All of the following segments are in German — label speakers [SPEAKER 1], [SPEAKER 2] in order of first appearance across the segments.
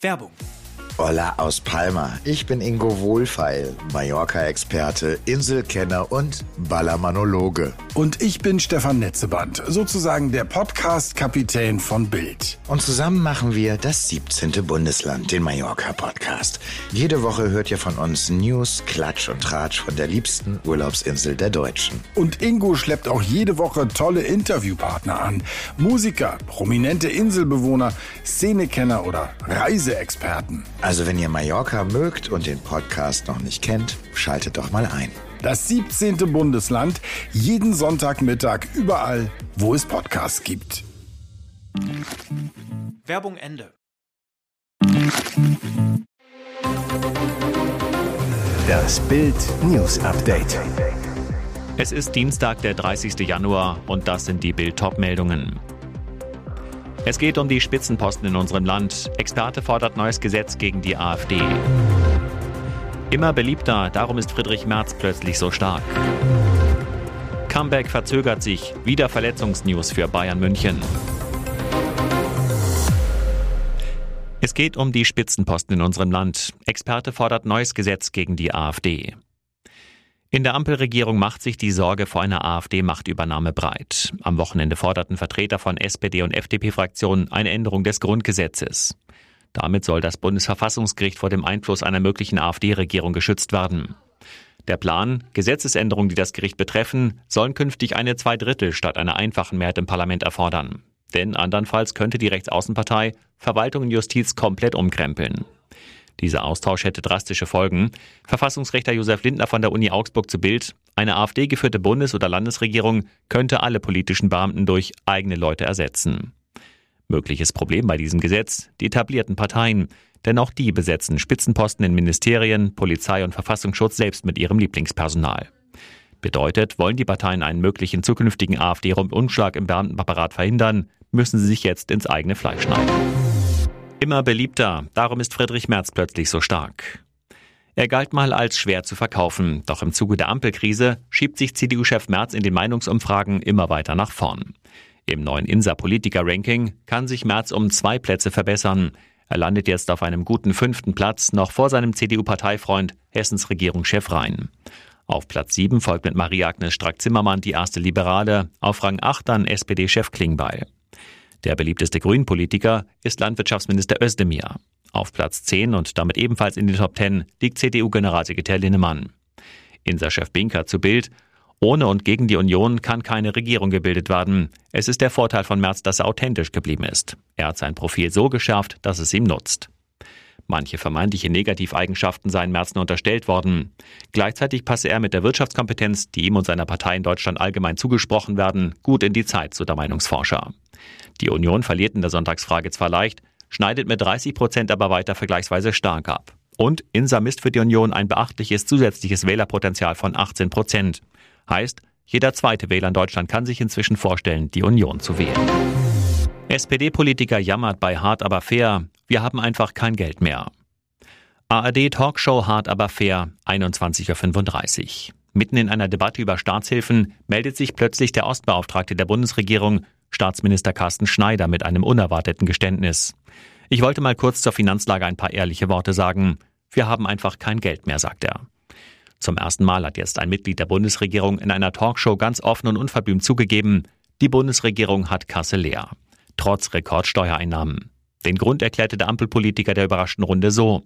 [SPEAKER 1] Werbung
[SPEAKER 2] Hola aus Palma. Ich bin Ingo Wohlfeil, Mallorca-Experte, Inselkenner und Ballermanologe.
[SPEAKER 3] Und ich bin Stefan Netzeband, sozusagen der Podcast-Kapitän von Bild.
[SPEAKER 2] Und zusammen machen wir das 17. Bundesland, den Mallorca-Podcast. Jede Woche hört ihr von uns News, Klatsch und Tratsch von der liebsten Urlaubsinsel der Deutschen.
[SPEAKER 3] Und Ingo schleppt auch jede Woche tolle Interviewpartner an. Musiker, prominente Inselbewohner, Szenekenner oder Reiseexperten.
[SPEAKER 2] Also wenn ihr Mallorca mögt und den Podcast noch nicht kennt, schaltet doch mal ein.
[SPEAKER 3] Das 17. Bundesland, jeden Sonntagmittag überall, wo es Podcasts gibt.
[SPEAKER 1] Werbung Ende.
[SPEAKER 4] Das Bild News Update.
[SPEAKER 5] Es ist Dienstag, der 30. Januar und das sind die Bild meldungen es geht um die Spitzenposten in unserem Land. Experte fordert neues Gesetz gegen die AfD. Immer beliebter, darum ist Friedrich Merz plötzlich so stark. Comeback verzögert sich, wieder Verletzungsnews für Bayern München. Es geht um die Spitzenposten in unserem Land. Experte fordert neues Gesetz gegen die AfD. In der Ampelregierung macht sich die Sorge vor einer AfD-Machtübernahme breit. Am Wochenende forderten Vertreter von SPD und FDP-Fraktionen eine Änderung des Grundgesetzes. Damit soll das Bundesverfassungsgericht vor dem Einfluss einer möglichen AfD-Regierung geschützt werden. Der Plan, Gesetzesänderungen, die das Gericht betreffen, sollen künftig eine Zweidrittel statt einer einfachen Mehrheit im Parlament erfordern. Denn andernfalls könnte die Rechtsaußenpartei Verwaltung und Justiz komplett umkrempeln. Dieser Austausch hätte drastische Folgen. Verfassungsrechter Josef Lindner von der Uni Augsburg zu Bild. Eine AfD-geführte Bundes- oder Landesregierung könnte alle politischen Beamten durch eigene Leute ersetzen. Mögliches Problem bei diesem Gesetz, die etablierten Parteien. Denn auch die besetzen Spitzenposten in Ministerien, Polizei und Verfassungsschutz selbst mit ihrem Lieblingspersonal. Bedeutet, wollen die Parteien einen möglichen zukünftigen AfD-Rundumschlag im Beamtenapparat verhindern, müssen sie sich jetzt ins eigene Fleisch schneiden. Immer beliebter, darum ist Friedrich Merz plötzlich so stark. Er galt mal als schwer zu verkaufen, doch im Zuge der Ampelkrise schiebt sich CDU-Chef Merz in den Meinungsumfragen immer weiter nach vorn. Im neuen INSA-Politiker-Ranking kann sich Merz um zwei Plätze verbessern. Er landet jetzt auf einem guten fünften Platz, noch vor seinem CDU-Parteifreund Hessens Regierungschef Rhein. Auf Platz 7 folgt mit Marie-Agnes Strack-Zimmermann die erste Liberale, auf Rang 8 dann SPD-Chef Klingbeil. Der beliebteste Grünen-Politiker ist Landwirtschaftsminister Özdemir. Auf Platz 10 und damit ebenfalls in den Top 10 liegt CDU-Generalsekretär Linnemann. Insa-Chef Binker zu Bild. Ohne und gegen die Union kann keine Regierung gebildet werden. Es ist der Vorteil von Merz, dass er authentisch geblieben ist. Er hat sein Profil so geschärft, dass es ihm nutzt. Manche vermeintliche Negativeigenschaften seien Merz nur unterstellt worden. Gleichzeitig passe er mit der Wirtschaftskompetenz, die ihm und seiner Partei in Deutschland allgemein zugesprochen werden, gut in die Zeit, so der Meinungsforscher. Die Union verliert in der Sonntagsfrage zwar leicht, schneidet mit 30 Prozent aber weiter vergleichsweise stark ab. Und Insa misst für die Union ein beachtliches zusätzliches Wählerpotenzial von 18 Prozent. Heißt, jeder zweite Wähler in Deutschland kann sich inzwischen vorstellen, die Union zu wählen. SPD-Politiker jammert bei Hart aber fair, wir haben einfach kein Geld mehr. ARD Talkshow Hart aber fair, 21.35 Uhr. Mitten in einer Debatte über Staatshilfen meldet sich plötzlich der Ostbeauftragte der Bundesregierung Staatsminister Carsten Schneider mit einem unerwarteten Geständnis. Ich wollte mal kurz zur Finanzlage ein paar ehrliche Worte sagen. Wir haben einfach kein Geld mehr, sagt er. Zum ersten Mal hat jetzt ein Mitglied der Bundesregierung in einer Talkshow ganz offen und unverblümt zugegeben, die Bundesregierung hat Kasse leer. Trotz Rekordsteuereinnahmen. Den Grund erklärte der Ampelpolitiker der überraschten Runde so.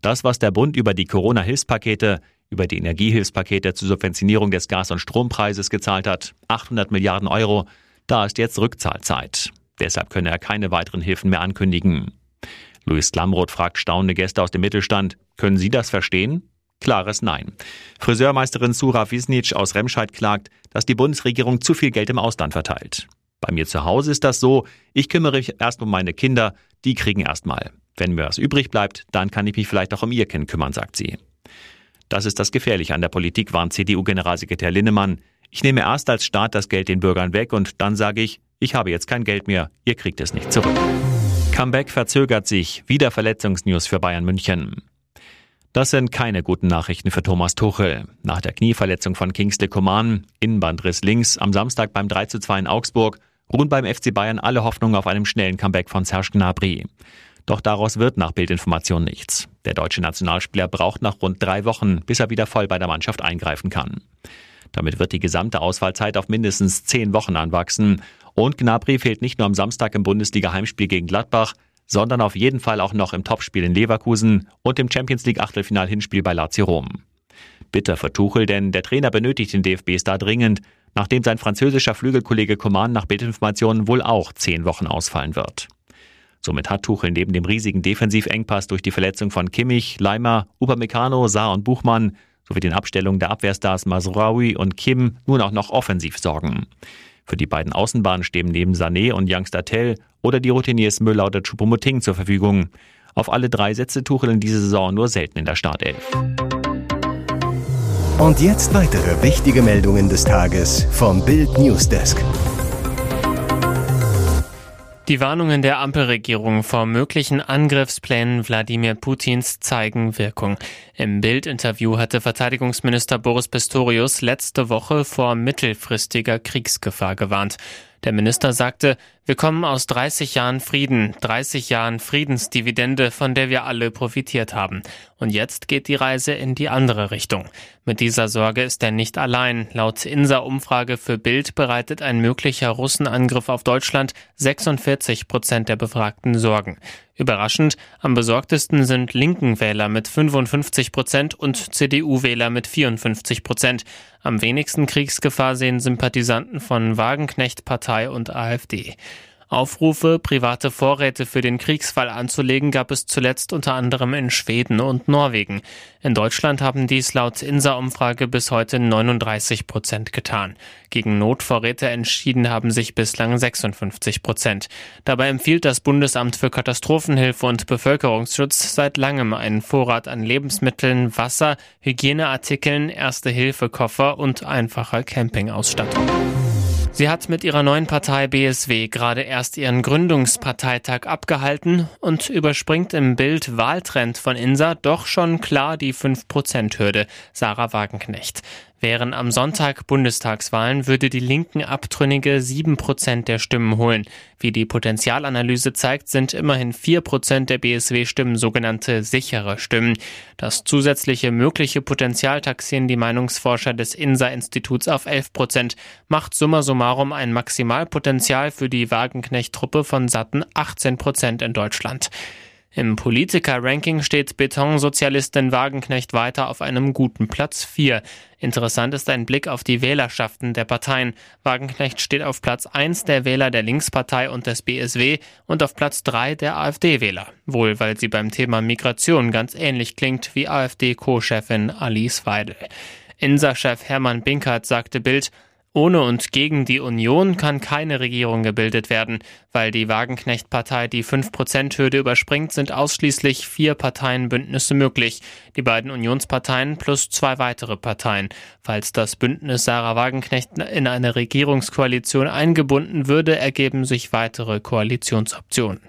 [SPEAKER 5] Das, was der Bund über die Corona-Hilfspakete, über die Energiehilfspakete zur Subventionierung des Gas- und Strompreises gezahlt hat, 800 Milliarden Euro, da ist jetzt Rückzahlzeit. Deshalb könne er keine weiteren Hilfen mehr ankündigen. Luis Glamroth fragt staunende Gäste aus dem Mittelstand, können Sie das verstehen? Klares Nein. Friseurmeisterin Sura Wisnic aus Remscheid klagt, dass die Bundesregierung zu viel Geld im Ausland verteilt. Bei mir zu Hause ist das so, ich kümmere mich erst um meine Kinder, die kriegen erstmal. Wenn mir was übrig bleibt, dann kann ich mich vielleicht auch um ihr Kind kümmern, sagt sie. Das ist das Gefährliche an der Politik, warnt CDU-Generalsekretär Linnemann. Ich nehme erst als Staat das Geld den Bürgern weg und dann sage ich, ich habe jetzt kein Geld mehr, ihr kriegt es nicht zurück. Comeback verzögert sich, wieder Verletzungsnews für Bayern München. Das sind keine guten Nachrichten für Thomas Tuchel. Nach der Knieverletzung von Kingsley Coman, Innenbandriss links, am Samstag beim 3 zu 2 in Augsburg, ruhen beim FC Bayern alle Hoffnungen auf einem schnellen Comeback von Serge Gnabry. Doch daraus wird nach Bildinformation nichts. Der deutsche Nationalspieler braucht nach rund drei Wochen, bis er wieder voll bei der Mannschaft eingreifen kann. Damit wird die gesamte Ausfallzeit auf mindestens zehn Wochen anwachsen. Und Gnabry fehlt nicht nur am Samstag im Bundesliga-Heimspiel gegen Gladbach, sondern auf jeden Fall auch noch im Topspiel in Leverkusen und im Champions League Achtelfinal-Hinspiel bei Lazio Rom. Bitter für Tuchel, denn der Trainer benötigt den DFB-Star dringend, nachdem sein französischer Flügelkollege Coman nach Bildinformationen wohl auch zehn Wochen ausfallen wird. Somit hat Tuchel neben dem riesigen Defensivengpass durch die Verletzung von Kimmich, Leimer, Upamecano, Saar und Buchmann sowie den Abstellungen der Abwehrstars Masraoui und Kim nun auch noch offensiv sorgen. Für die beiden Außenbahnen stehen neben Sané und Youngster Tell oder die Routiniers Müller oder Choupo-Moting zur Verfügung. Auf alle drei setzte Tuchel in dieser Saison nur selten in der Startelf.
[SPEAKER 4] Und jetzt weitere wichtige Meldungen des Tages vom Bild Newsdesk.
[SPEAKER 6] Die Warnungen der Ampelregierung vor möglichen Angriffsplänen Wladimir Putins zeigen Wirkung. Im Bild-Interview hatte Verteidigungsminister Boris Pistorius letzte Woche vor mittelfristiger Kriegsgefahr gewarnt. Der Minister sagte, wir kommen aus 30 Jahren Frieden, 30 Jahren Friedensdividende, von der wir alle profitiert haben. Und jetzt geht die Reise in die andere Richtung. Mit dieser Sorge ist er nicht allein. Laut INSA-Umfrage für Bild bereitet ein möglicher Russenangriff auf Deutschland 46 Prozent der Befragten Sorgen. Überraschend, am besorgtesten sind linken Wähler mit 55 Prozent und CDU-Wähler mit 54 Prozent. Am wenigsten Kriegsgefahr sehen Sympathisanten von Wagenknecht-Partei und AfD. Aufrufe, private Vorräte für den Kriegsfall anzulegen, gab es zuletzt unter anderem in Schweden und Norwegen. In Deutschland haben dies laut INSA-Umfrage bis heute 39 Prozent getan. Gegen Notvorräte entschieden haben sich bislang 56 Prozent. Dabei empfiehlt das Bundesamt für Katastrophenhilfe und Bevölkerungsschutz seit langem einen Vorrat an Lebensmitteln, Wasser, Hygieneartikeln, Erste-Hilfe-Koffer und einfacher Campingausstattung. Sie hat mit ihrer neuen Partei BSW gerade erst ihren Gründungsparteitag abgehalten und überspringt im Bild Wahltrend von Insa doch schon klar die 5%-Hürde. Sarah Wagenknecht. Wären am Sonntag Bundestagswahlen, würde die Linken abtrünnige sieben Prozent der Stimmen holen. Wie die Potenzialanalyse zeigt, sind immerhin vier Prozent der BSW-Stimmen sogenannte sichere Stimmen. Das zusätzliche mögliche Potenzial taxieren die Meinungsforscher des INSA-Instituts auf 11 Prozent, macht summa summarum ein Maximalpotenzial für die Wagenknecht-Truppe von satten 18 Prozent in Deutschland. Im Politiker-Ranking steht Betonsozialistin Wagenknecht weiter auf einem guten Platz 4. Interessant ist ein Blick auf die Wählerschaften der Parteien. Wagenknecht steht auf Platz 1 der Wähler der Linkspartei und des BSW und auf Platz 3 der AfD-Wähler. Wohl, weil sie beim Thema Migration ganz ähnlich klingt wie AfD-Co-Chefin Alice Weidel. INSA-Chef Hermann Binkert sagte Bild, ohne und gegen die Union kann keine Regierung gebildet werden. Weil die Wagenknecht-Partei die 5%-Hürde überspringt, sind ausschließlich vier Parteienbündnisse möglich. Die beiden Unionsparteien plus zwei weitere Parteien. Falls das Bündnis Sarah Wagenknecht in eine Regierungskoalition eingebunden würde, ergeben sich weitere Koalitionsoptionen.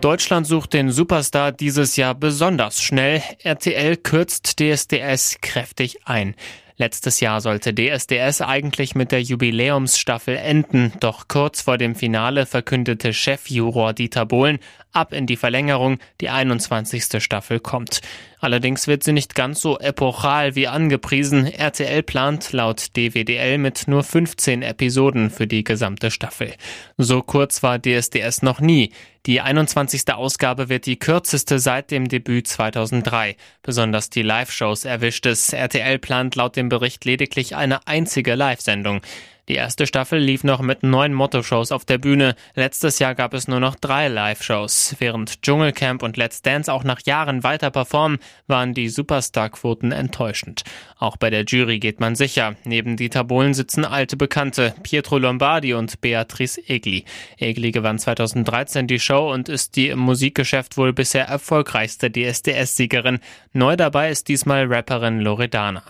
[SPEAKER 6] Deutschland sucht den Superstar dieses Jahr besonders schnell. RTL kürzt DSDS kräftig ein. Letztes Jahr sollte DSDS eigentlich mit der Jubiläumsstaffel enden, doch kurz vor dem Finale verkündete Chefjuror Dieter Bohlen, ab in die Verlängerung, die 21. Staffel kommt. Allerdings wird sie nicht ganz so epochal wie angepriesen. RTL plant laut DWDL mit nur 15 Episoden für die gesamte Staffel. So kurz war DSDS noch nie. Die 21. Ausgabe wird die kürzeste seit dem Debüt 2003. Besonders die Live-Shows erwischt es. RTL plant laut dem Bericht lediglich eine einzige Live-Sendung. Die erste Staffel lief noch mit neun Motto-Shows auf der Bühne. Letztes Jahr gab es nur noch drei Live-Shows. Während Dschungelcamp und Let's Dance auch nach Jahren weiter performen, waren die Superstar-Quoten enttäuschend. Auch bei der Jury geht man sicher. Neben Dieter Bohlen sitzen alte Bekannte, Pietro Lombardi und Beatrice Egli. Egli gewann 2013 die Show und ist die im Musikgeschäft wohl bisher erfolgreichste DSDS-Siegerin. Neu dabei ist diesmal Rapperin Loredana.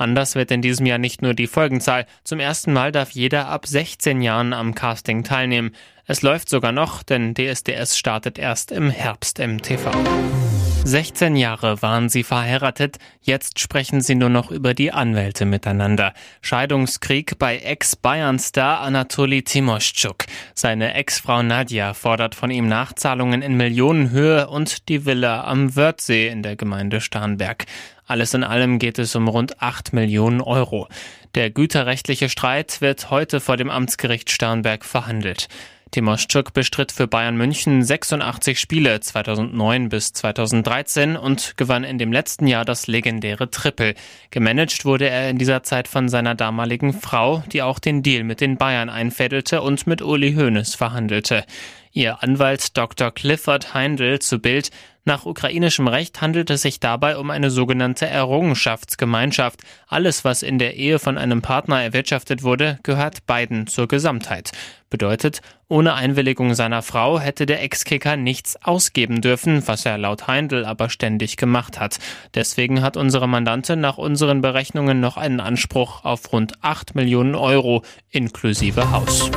[SPEAKER 6] Anders wird in diesem Jahr nicht nur die Folgenzahl. Zum ersten Mal darf jeder ab 16 Jahren am Casting teilnehmen. Es läuft sogar noch, denn DSDS startet erst im Herbst im TV. 16 Jahre waren sie verheiratet, jetzt sprechen sie nur noch über die Anwälte miteinander. Scheidungskrieg bei Ex-Bayern-Star Anatoli Timoschuk. Seine Ex-Frau Nadja fordert von ihm Nachzahlungen in Millionenhöhe und die Villa am Wörthsee in der Gemeinde Starnberg. Alles in allem geht es um rund 8 Millionen Euro. Der güterrechtliche Streit wird heute vor dem Amtsgericht Starnberg verhandelt. Timoschuk bestritt für Bayern München 86 Spiele 2009 bis 2013 und gewann in dem letzten Jahr das legendäre Triple. Gemanagt wurde er in dieser Zeit von seiner damaligen Frau, die auch den Deal mit den Bayern einfädelte und mit Uli Hoeneß verhandelte. Ihr Anwalt Dr. Clifford Heindl zu Bild nach ukrainischem Recht handelt es sich dabei um eine sogenannte Errungenschaftsgemeinschaft. Alles, was in der Ehe von einem Partner erwirtschaftet wurde, gehört beiden zur Gesamtheit. Bedeutet, ohne Einwilligung seiner Frau hätte der Ex-Kicker nichts ausgeben dürfen, was er laut Heindl aber ständig gemacht hat. Deswegen hat unsere Mandantin nach unseren Berechnungen noch einen Anspruch auf rund 8 Millionen Euro inklusive Haus.